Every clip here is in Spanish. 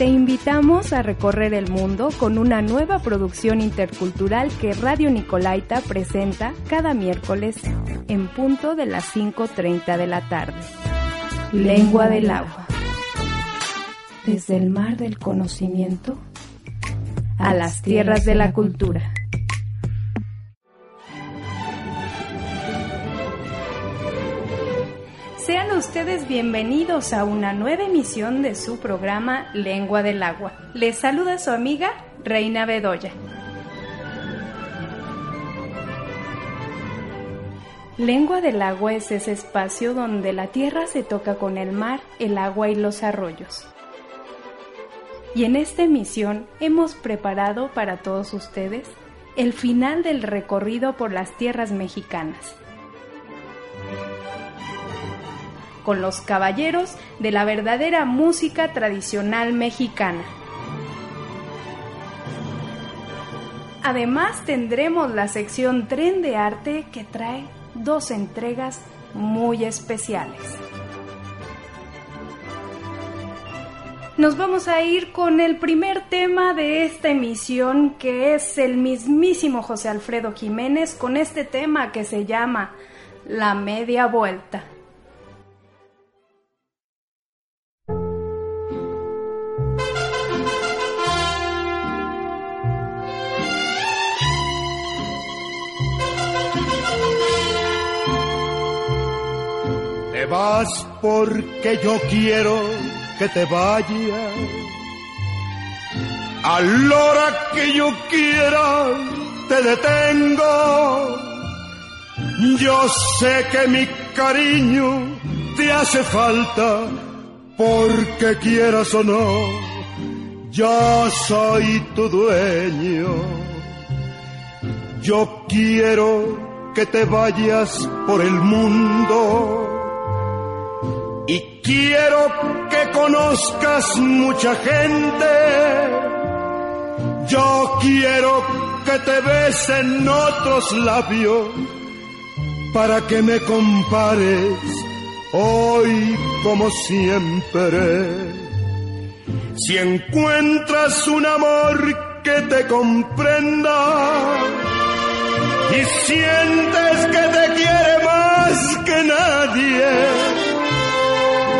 Te invitamos a recorrer el mundo con una nueva producción intercultural que Radio Nicolaita presenta cada miércoles en punto de las 5.30 de la tarde. Lengua del agua. Desde el mar del conocimiento a las tierras de la cultura. Ustedes bienvenidos a una nueva emisión de su programa Lengua del Agua. Les saluda su amiga Reina Bedoya. Lengua del Agua es ese espacio donde la tierra se toca con el mar, el agua y los arroyos. Y en esta emisión hemos preparado para todos ustedes el final del recorrido por las tierras mexicanas con los caballeros de la verdadera música tradicional mexicana. Además tendremos la sección Tren de Arte que trae dos entregas muy especiales. Nos vamos a ir con el primer tema de esta emisión que es el mismísimo José Alfredo Jiménez con este tema que se llama La media vuelta. Vas porque yo quiero que te vayas. A la hora que yo quiera te detengo. Yo sé que mi cariño te hace falta porque quieras o no. Yo soy tu dueño. Yo quiero que te vayas por el mundo quiero que conozcas mucha gente. Yo quiero que te besen otros labios para que me compares hoy como siempre. Si encuentras un amor que te comprenda y sientes que te quiere más que nadie,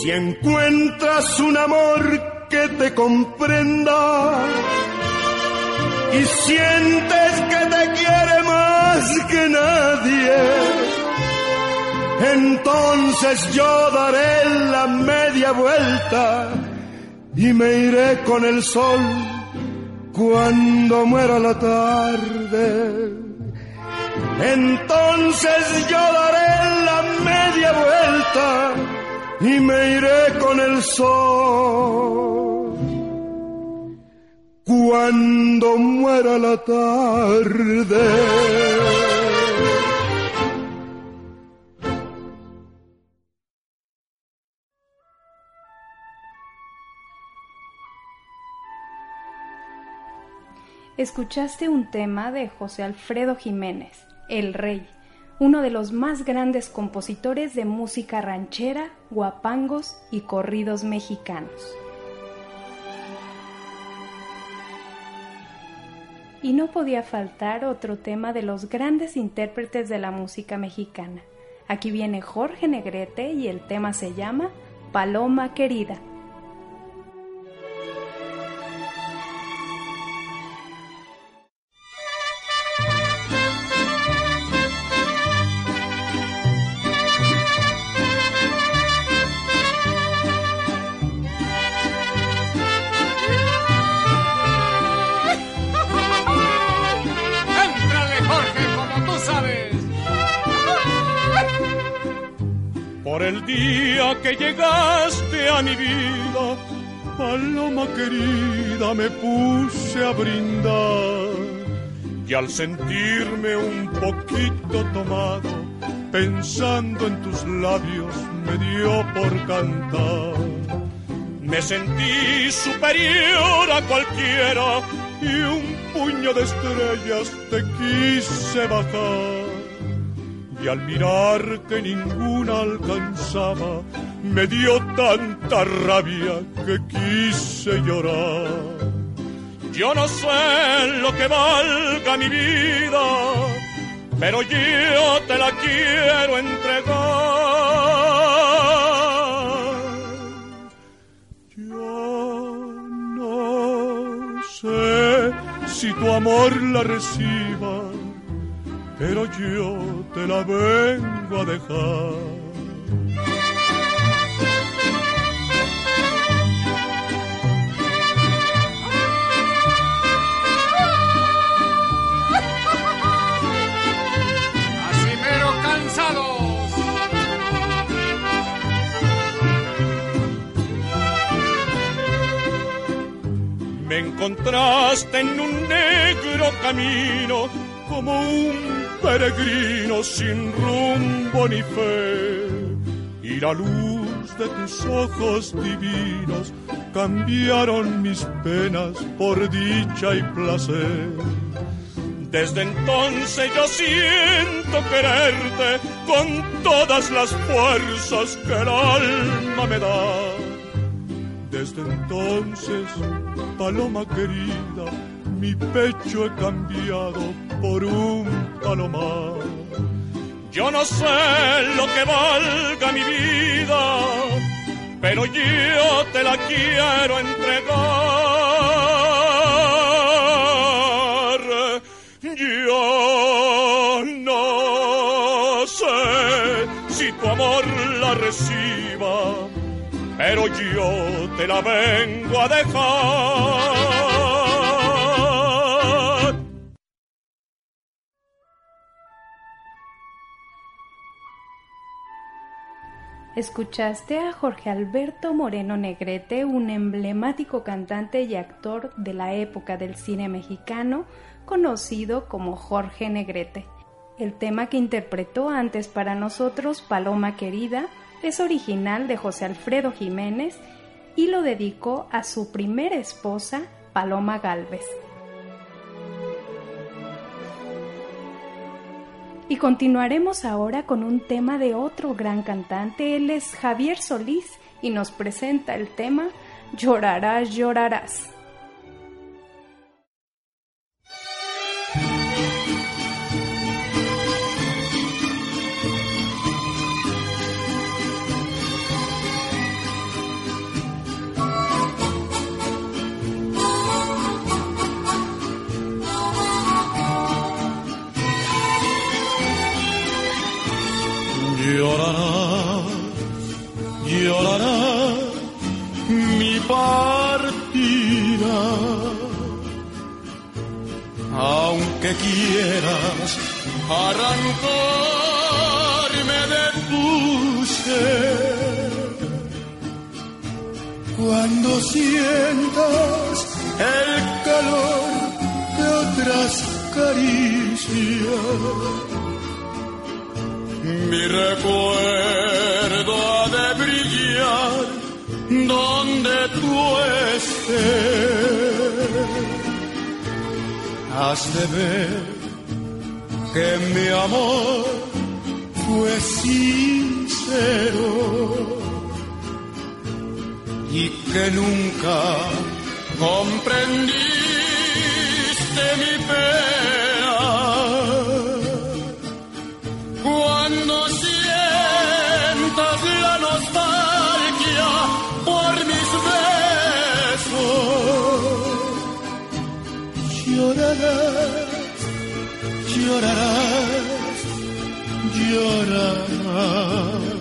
Si encuentras un amor que te comprenda y sientes que te quiere más que nadie, entonces yo daré la media vuelta y me iré con el sol cuando muera la tarde. Entonces yo daré la media vuelta y me iré con el sol cuando muera la tarde. Escuchaste un tema de José Alfredo Jiménez, El Rey uno de los más grandes compositores de música ranchera, guapangos y corridos mexicanos. Y no podía faltar otro tema de los grandes intérpretes de la música mexicana. Aquí viene Jorge Negrete y el tema se llama Paloma Querida. El día que llegaste a mi vida, paloma querida, me puse a brindar. Y al sentirme un poquito tomado, pensando en tus labios, me dio por cantar. Me sentí superior a cualquiera y un puño de estrellas te quise bajar y al mirar que ninguna alcanzaba, me dio tanta rabia que quise llorar. Yo no sé lo que valga mi vida, pero yo te la quiero entregar. Yo no sé si tu amor la reciba pero yo te la vengo a dejar. Me encontraste en un negro camino como un peregrino sin rumbo ni fe. Y la luz de tus ojos divinos cambiaron mis penas por dicha y placer. Desde entonces yo siento quererte con todas las fuerzas que el alma me da. Desde entonces, paloma querida, mi pecho he cambiado por un palomar. Yo no sé lo que valga mi vida, pero yo te la quiero entregar. Yo no sé si tu amor la reciba, pero yo te la vengo a dejar. Escuchaste a Jorge Alberto Moreno Negrete, un emblemático cantante y actor de la época del cine mexicano, conocido como Jorge Negrete. El tema que interpretó antes para nosotros, Paloma Querida, es original de José Alfredo Jiménez y lo dedicó a su primera esposa, Paloma Galvez. Y continuaremos ahora con un tema de otro gran cantante, él es Javier Solís y nos presenta el tema Llorarás, llorarás. Arrancarme de tu ser, cuando sientas el calor de otras caricias mi recuerdo ha de brillar donde tú estés. Has de ver que mi amor fue sincero y que nunca comprendiste mi pena. Cuando sientas la nostalgia por mis besos, llorarás, llorarás, llorarás.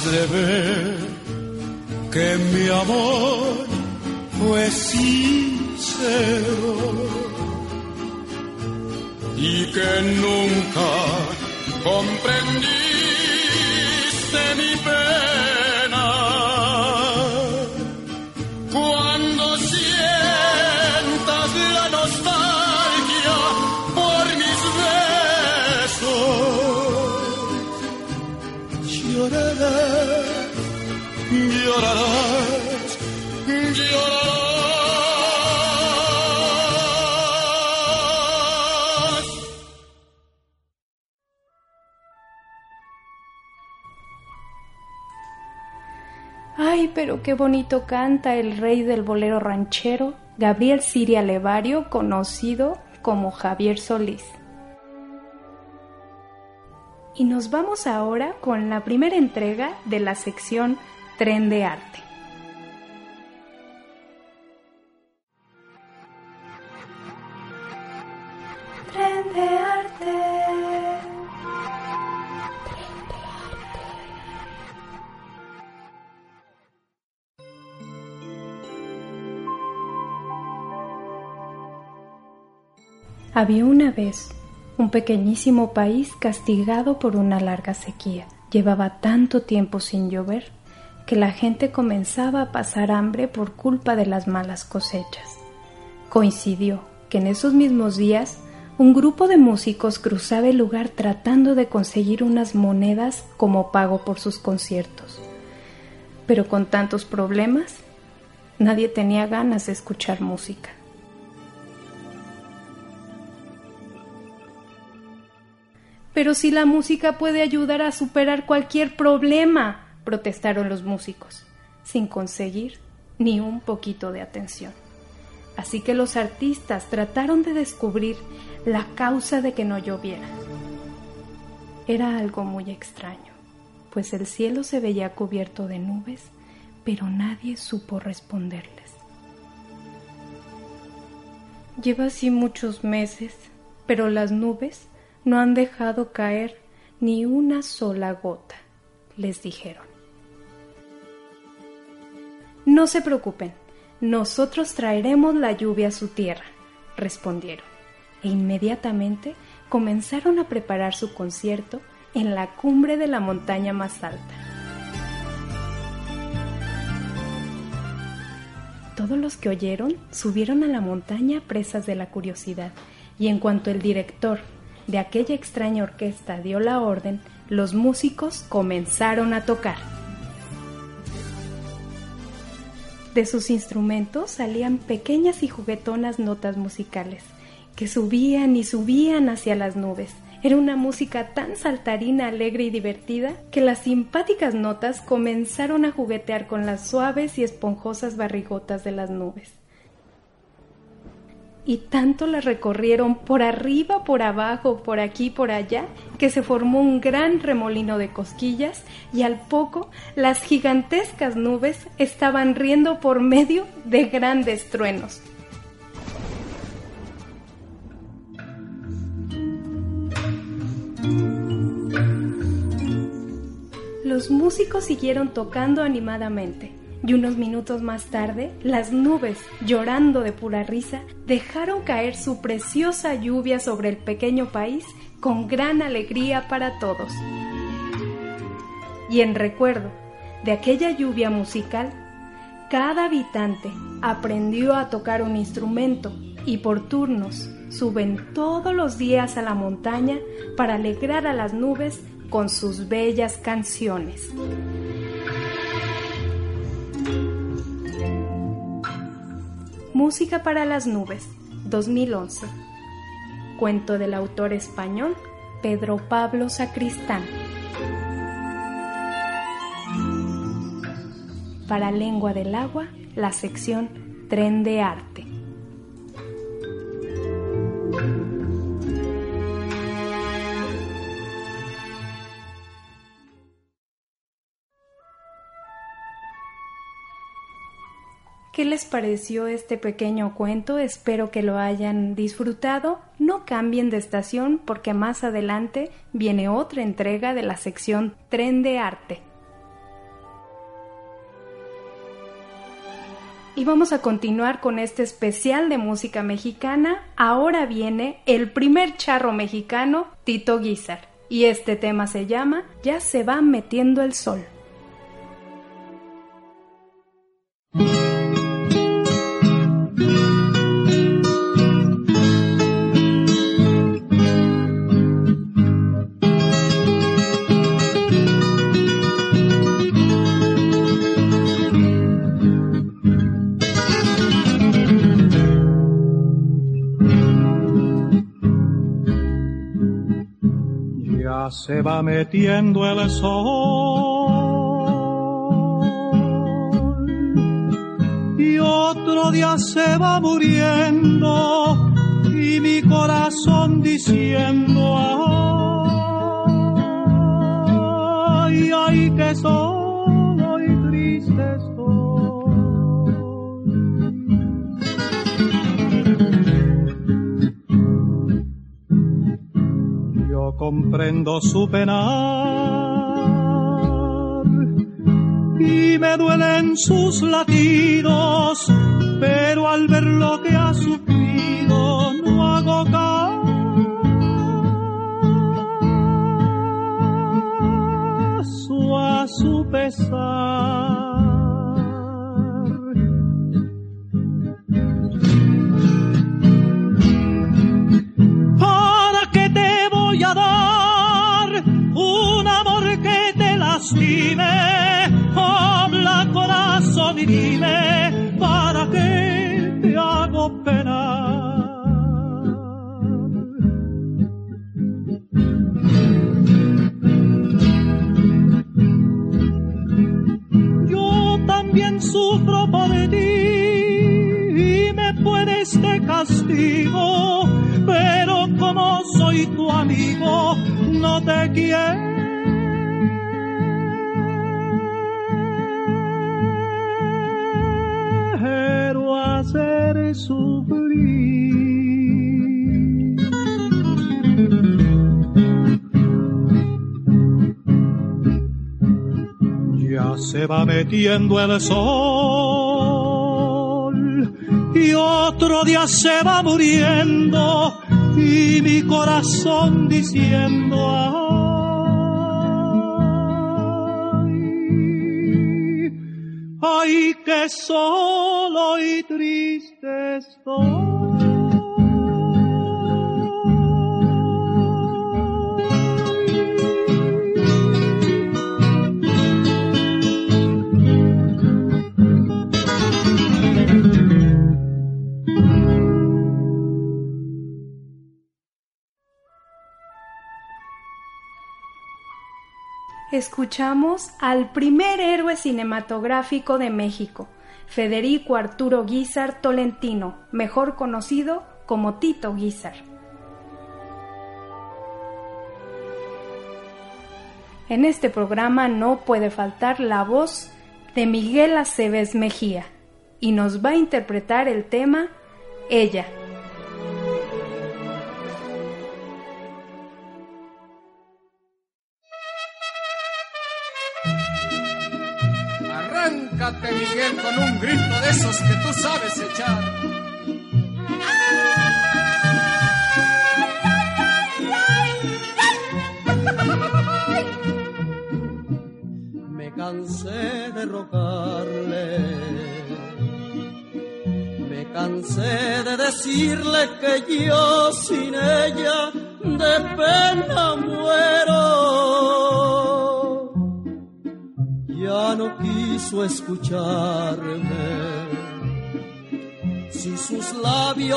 De ver que mi amor fue sincero. Y que nunca comprendiste qué bonito canta el rey del bolero ranchero, Gabriel Siria Levario, conocido como Javier Solís. Y nos vamos ahora con la primera entrega de la sección Tren de Arte. Había una vez un pequeñísimo país castigado por una larga sequía. Llevaba tanto tiempo sin llover que la gente comenzaba a pasar hambre por culpa de las malas cosechas. Coincidió que en esos mismos días un grupo de músicos cruzaba el lugar tratando de conseguir unas monedas como pago por sus conciertos. Pero con tantos problemas, nadie tenía ganas de escuchar música. Pero si la música puede ayudar a superar cualquier problema, protestaron los músicos, sin conseguir ni un poquito de atención. Así que los artistas trataron de descubrir la causa de que no lloviera. Era algo muy extraño, pues el cielo se veía cubierto de nubes, pero nadie supo responderles. Lleva así muchos meses, pero las nubes no han dejado caer ni una sola gota, les dijeron. No se preocupen, nosotros traeremos la lluvia a su tierra, respondieron, e inmediatamente comenzaron a preparar su concierto en la cumbre de la montaña más alta. Todos los que oyeron subieron a la montaña presas de la curiosidad, y en cuanto el director de aquella extraña orquesta dio la orden, los músicos comenzaron a tocar. De sus instrumentos salían pequeñas y juguetonas notas musicales, que subían y subían hacia las nubes. Era una música tan saltarina, alegre y divertida que las simpáticas notas comenzaron a juguetear con las suaves y esponjosas barrigotas de las nubes y tanto la recorrieron por arriba, por abajo, por aquí, por allá, que se formó un gran remolino de cosquillas y al poco las gigantescas nubes estaban riendo por medio de grandes truenos. Los músicos siguieron tocando animadamente y unos minutos más tarde, las nubes, llorando de pura risa, dejaron caer su preciosa lluvia sobre el pequeño país con gran alegría para todos. Y en recuerdo de aquella lluvia musical, cada habitante aprendió a tocar un instrumento y por turnos suben todos los días a la montaña para alegrar a las nubes con sus bellas canciones. Música para las nubes, 2011. Cuento del autor español Pedro Pablo Sacristán. Para Lengua del Agua, la sección Tren de Arte. ¿Qué les pareció este pequeño cuento? Espero que lo hayan disfrutado. No cambien de estación porque más adelante viene otra entrega de la sección Tren de Arte. Y vamos a continuar con este especial de música mexicana. Ahora viene el primer charro mexicano, Tito Guizar. Y este tema se llama Ya se va metiendo el sol. Se va metiendo el sol. Y otro día se va muriendo y mi corazón diciendo ay, ay que comprendo su penar y me duelen sus latidos, pero al ver lo que ha sufrido no hago caso a su pesar. Corazón y dime para qué te hago pena. Yo también sufro por ti y me puedes de castigo, pero como soy tu amigo, no te quiero Ya se va metiendo el sol y otro día se va muriendo y mi corazón diciendo ay que solo escuchamos al primer héroe cinematográfico de México, Federico Arturo Guizar Tolentino, mejor conocido como Tito Guizar. En este programa no puede faltar la voz de Miguel Aceves Mejía y nos va a interpretar el tema Ella.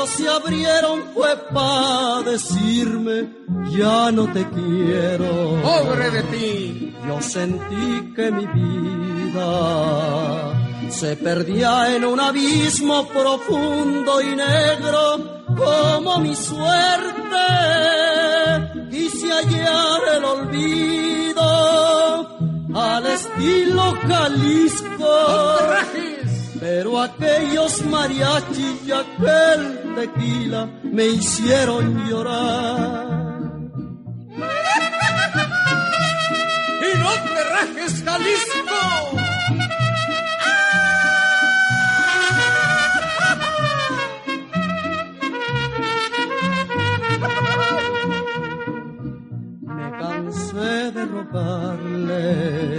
Labios se abrieron fue para decirme, ya no te quiero. Pobre de ti. Yo sentí que mi vida se perdía en un abismo profundo y negro como mi suerte. Quise hallar el olvido al estilo Jalisco pero aquellos mariachis y aquel tequila me hicieron llorar. ¡Y no te rajes, Jalisco! Me cansé de rogarle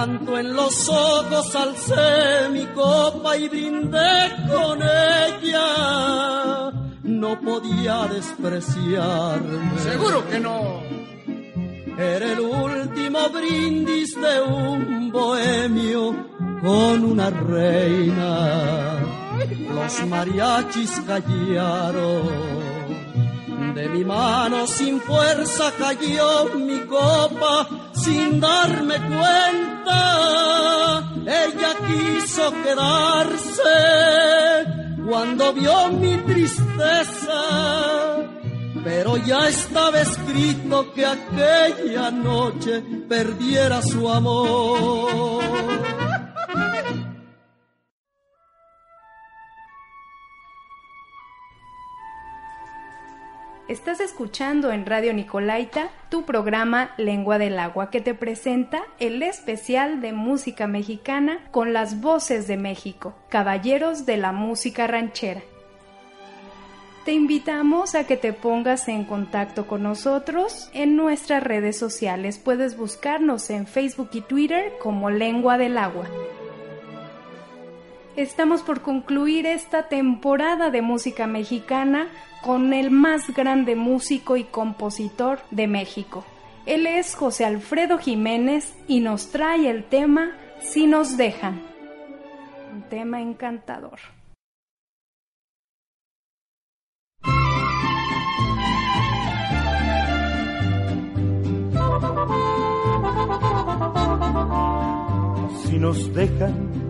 llanto en los ojos alcé mi copa y brindé con ella. No podía despreciarme. Seguro que no. Era el último brindis de un bohemio con una reina. Los mariachis callaron. De mi mano sin fuerza cayó mi copa sin darme cuenta. Ella quiso quedarse cuando vio mi tristeza. Pero ya estaba escrito que aquella noche perdiera su amor. Estás escuchando en Radio Nicolaita tu programa Lengua del Agua que te presenta el especial de música mexicana con las voces de México, caballeros de la música ranchera. Te invitamos a que te pongas en contacto con nosotros en nuestras redes sociales. Puedes buscarnos en Facebook y Twitter como Lengua del Agua. Estamos por concluir esta temporada de música mexicana con el más grande músico y compositor de México. Él es José Alfredo Jiménez y nos trae el tema Si nos dejan. Un tema encantador. Si nos dejan,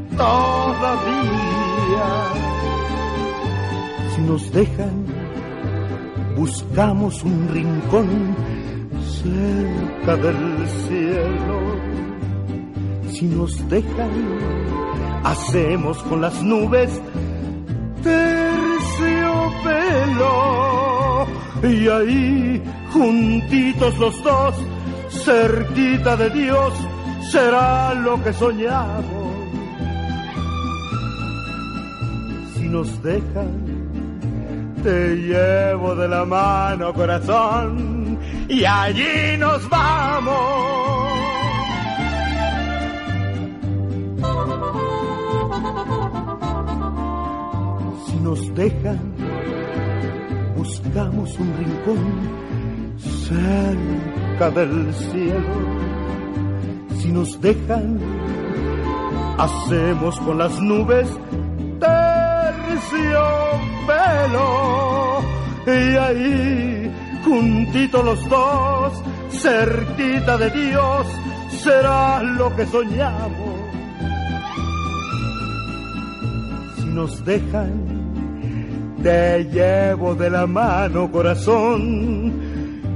todavía si nos dejan, buscamos un rincón cerca del cielo. Si nos dejan, hacemos con las nubes terciopelo. Y ahí, juntitos los dos, cerquita de Dios, será lo que soñamos. Nos dejan, te llevo de la mano, corazón, y allí nos vamos. Si nos dejan, buscamos un rincón cerca del cielo. Si nos dejan, hacemos con las nubes y ahí juntitos los dos cerquita de Dios será lo que soñamos si nos dejan te llevo de la mano corazón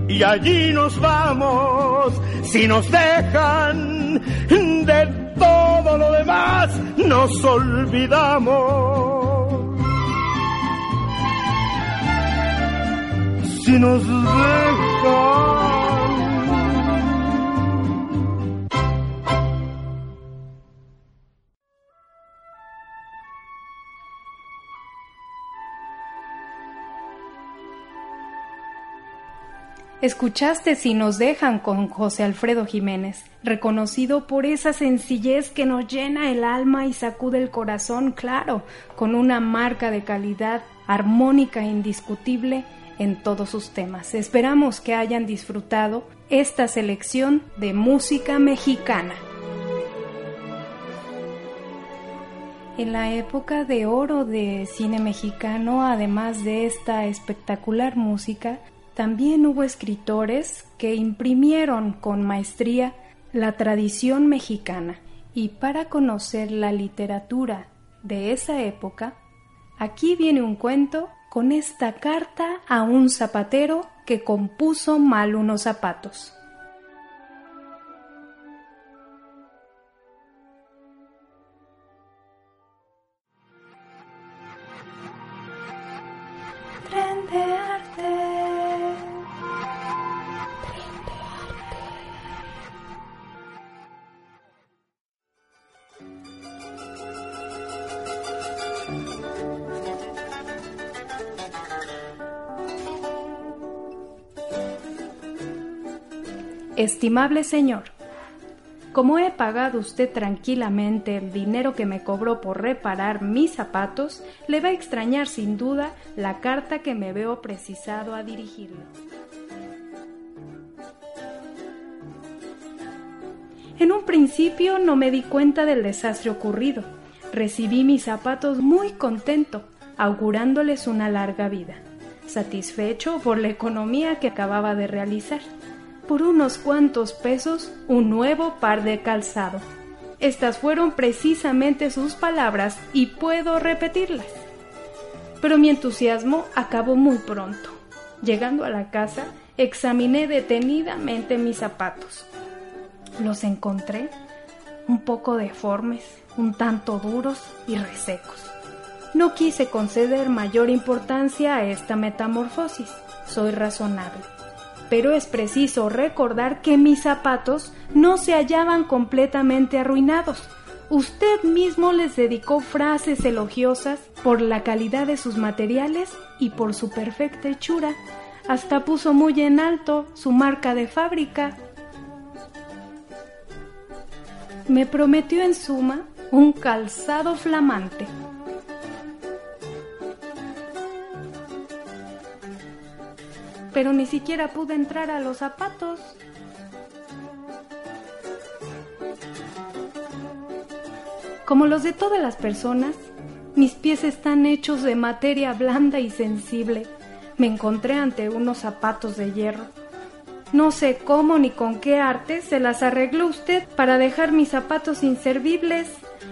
y allí nos vamos. Si nos dejan de todo lo demás, nos olvidamos. Si nos dejan. Escuchaste Si nos dejan con José Alfredo Jiménez, reconocido por esa sencillez que nos llena el alma y sacude el corazón, claro, con una marca de calidad armónica e indiscutible en todos sus temas. Esperamos que hayan disfrutado esta selección de música mexicana. En la época de oro de cine mexicano, además de esta espectacular música, también hubo escritores que imprimieron con maestría la tradición mexicana y para conocer la literatura de esa época, aquí viene un cuento con esta carta a un zapatero que compuso mal unos zapatos. Estimable señor, como he pagado usted tranquilamente el dinero que me cobró por reparar mis zapatos, le va a extrañar sin duda la carta que me veo precisado a dirigirle. En un principio no me di cuenta del desastre ocurrido. Recibí mis zapatos muy contento, augurándoles una larga vida, satisfecho por la economía que acababa de realizar por unos cuantos pesos un nuevo par de calzado. Estas fueron precisamente sus palabras y puedo repetirlas. Pero mi entusiasmo acabó muy pronto. Llegando a la casa, examiné detenidamente mis zapatos. Los encontré un poco deformes, un tanto duros y resecos. No quise conceder mayor importancia a esta metamorfosis. Soy razonable pero es preciso recordar que mis zapatos no se hallaban completamente arruinados. Usted mismo les dedicó frases elogiosas por la calidad de sus materiales y por su perfecta hechura. Hasta puso muy en alto su marca de fábrica. Me prometió en suma un calzado flamante pero ni siquiera pude entrar a los zapatos. Como los de todas las personas, mis pies están hechos de materia blanda y sensible. Me encontré ante unos zapatos de hierro. No sé cómo ni con qué arte se las arregló usted para dejar mis zapatos inservibles.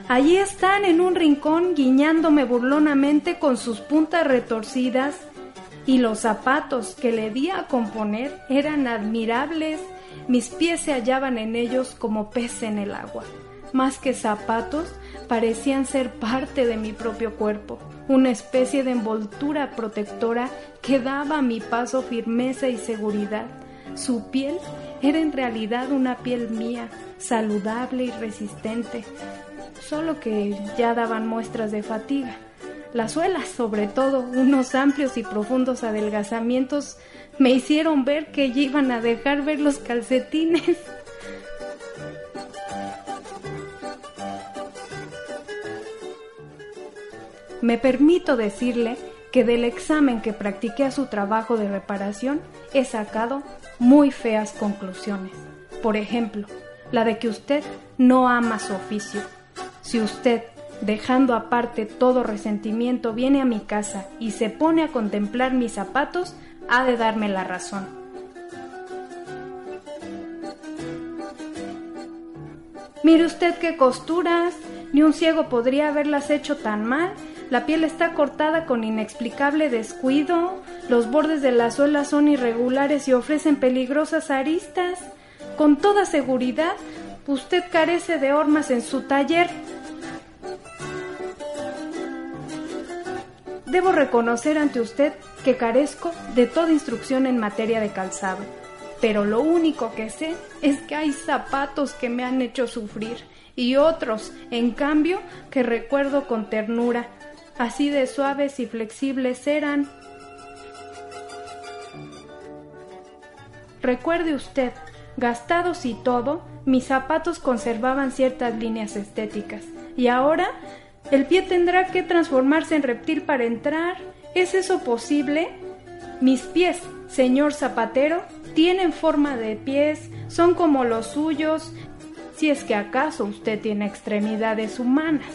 Allí están en un rincón guiñándome burlonamente con sus puntas retorcidas y los zapatos que le di a componer eran admirables, mis pies se hallaban en ellos como pez en el agua. Más que zapatos, parecían ser parte de mi propio cuerpo, una especie de envoltura protectora que daba a mi paso firmeza y seguridad. Su piel era en realidad una piel mía, saludable y resistente, solo que ya daban muestras de fatiga. Las suelas, sobre todo, unos amplios y profundos adelgazamientos, me hicieron ver que ya iban a dejar ver los calcetines. Me permito decirle que del examen que practiqué a su trabajo de reparación he sacado muy feas conclusiones. Por ejemplo, la de que usted no ama su oficio. Si usted dejando aparte todo resentimiento, viene a mi casa y se pone a contemplar mis zapatos, ha de darme la razón. Mire usted qué costuras, ni un ciego podría haberlas hecho tan mal. La piel está cortada con inexplicable descuido, los bordes de la suela son irregulares y ofrecen peligrosas aristas. Con toda seguridad, usted carece de hormas en su taller. Debo reconocer ante usted que carezco de toda instrucción en materia de calzado, pero lo único que sé es que hay zapatos que me han hecho sufrir y otros, en cambio, que recuerdo con ternura, así de suaves y flexibles eran. Recuerde usted, gastados y todo, mis zapatos conservaban ciertas líneas estéticas, y ahora el pie tendrá que transformarse en reptil para entrar. ¿Es eso posible? Mis pies, señor zapatero, tienen forma de pies, son como los suyos, si es que acaso usted tiene extremidades humanas.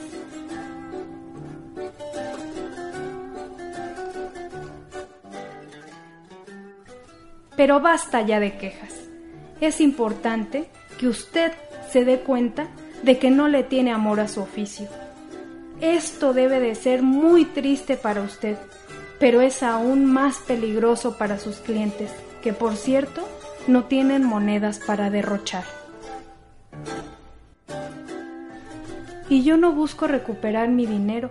Pero basta ya de quejas. Es importante que usted se dé cuenta de que no le tiene amor a su oficio. Esto debe de ser muy triste para usted, pero es aún más peligroso para sus clientes, que por cierto no tienen monedas para derrochar. Y yo no busco recuperar mi dinero,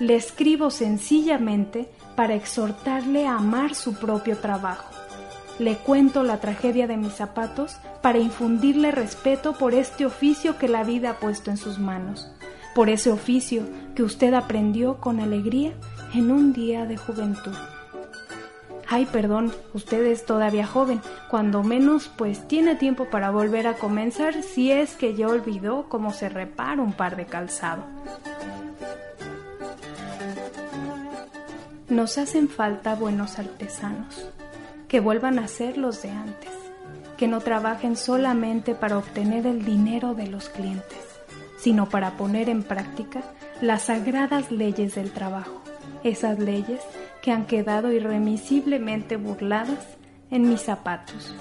le escribo sencillamente para exhortarle a amar su propio trabajo. Le cuento la tragedia de mis zapatos para infundirle respeto por este oficio que la vida ha puesto en sus manos, por ese oficio que usted aprendió con alegría en un día de juventud. Ay, perdón, usted es todavía joven, cuando menos pues tiene tiempo para volver a comenzar si es que ya olvidó cómo se repara un par de calzado. Nos hacen falta buenos artesanos que vuelvan a ser los de antes, que no trabajen solamente para obtener el dinero de los clientes, sino para poner en práctica las sagradas leyes del trabajo, esas leyes que han quedado irremisiblemente burladas en mis zapatos.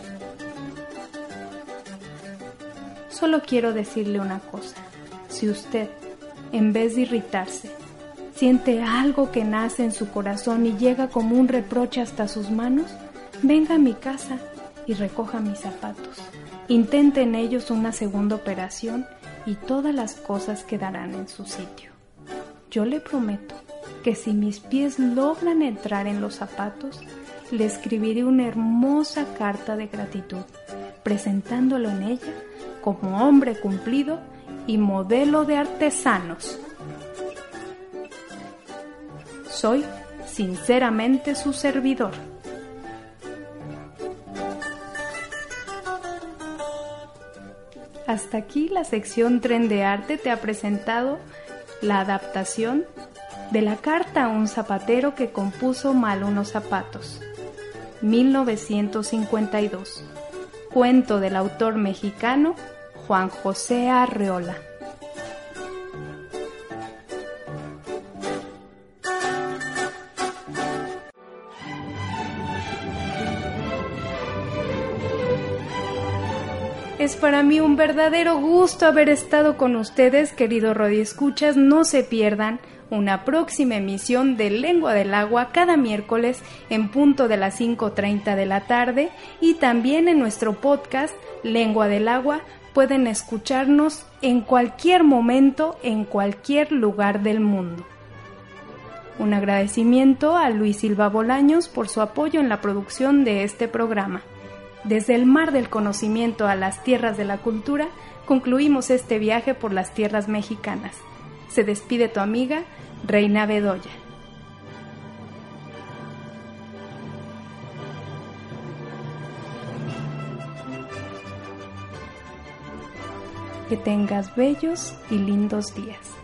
Solo quiero decirle una cosa, si usted, en vez de irritarse, siente algo que nace en su corazón y llega como un reproche hasta sus manos, venga a mi casa y recoja mis zapatos. Intente en ellos una segunda operación y todas las cosas quedarán en su sitio. Yo le prometo que si mis pies logran entrar en los zapatos, le escribiré una hermosa carta de gratitud, presentándolo en ella como hombre cumplido y modelo de artesanos. Soy sinceramente su servidor. Hasta aquí la sección Tren de Arte te ha presentado la adaptación de la carta a un zapatero que compuso mal unos zapatos. 1952. Cuento del autor mexicano Juan José Arreola. Es para mí un verdadero gusto haber estado con ustedes, queridos Escuchas. No se pierdan una próxima emisión de Lengua del Agua cada miércoles en punto de las 5.30 de la tarde y también en nuestro podcast Lengua del Agua pueden escucharnos en cualquier momento, en cualquier lugar del mundo. Un agradecimiento a Luis Silva Bolaños por su apoyo en la producción de este programa. Desde el mar del conocimiento a las tierras de la cultura, concluimos este viaje por las tierras mexicanas. Se despide tu amiga, Reina Bedoya. Que tengas bellos y lindos días.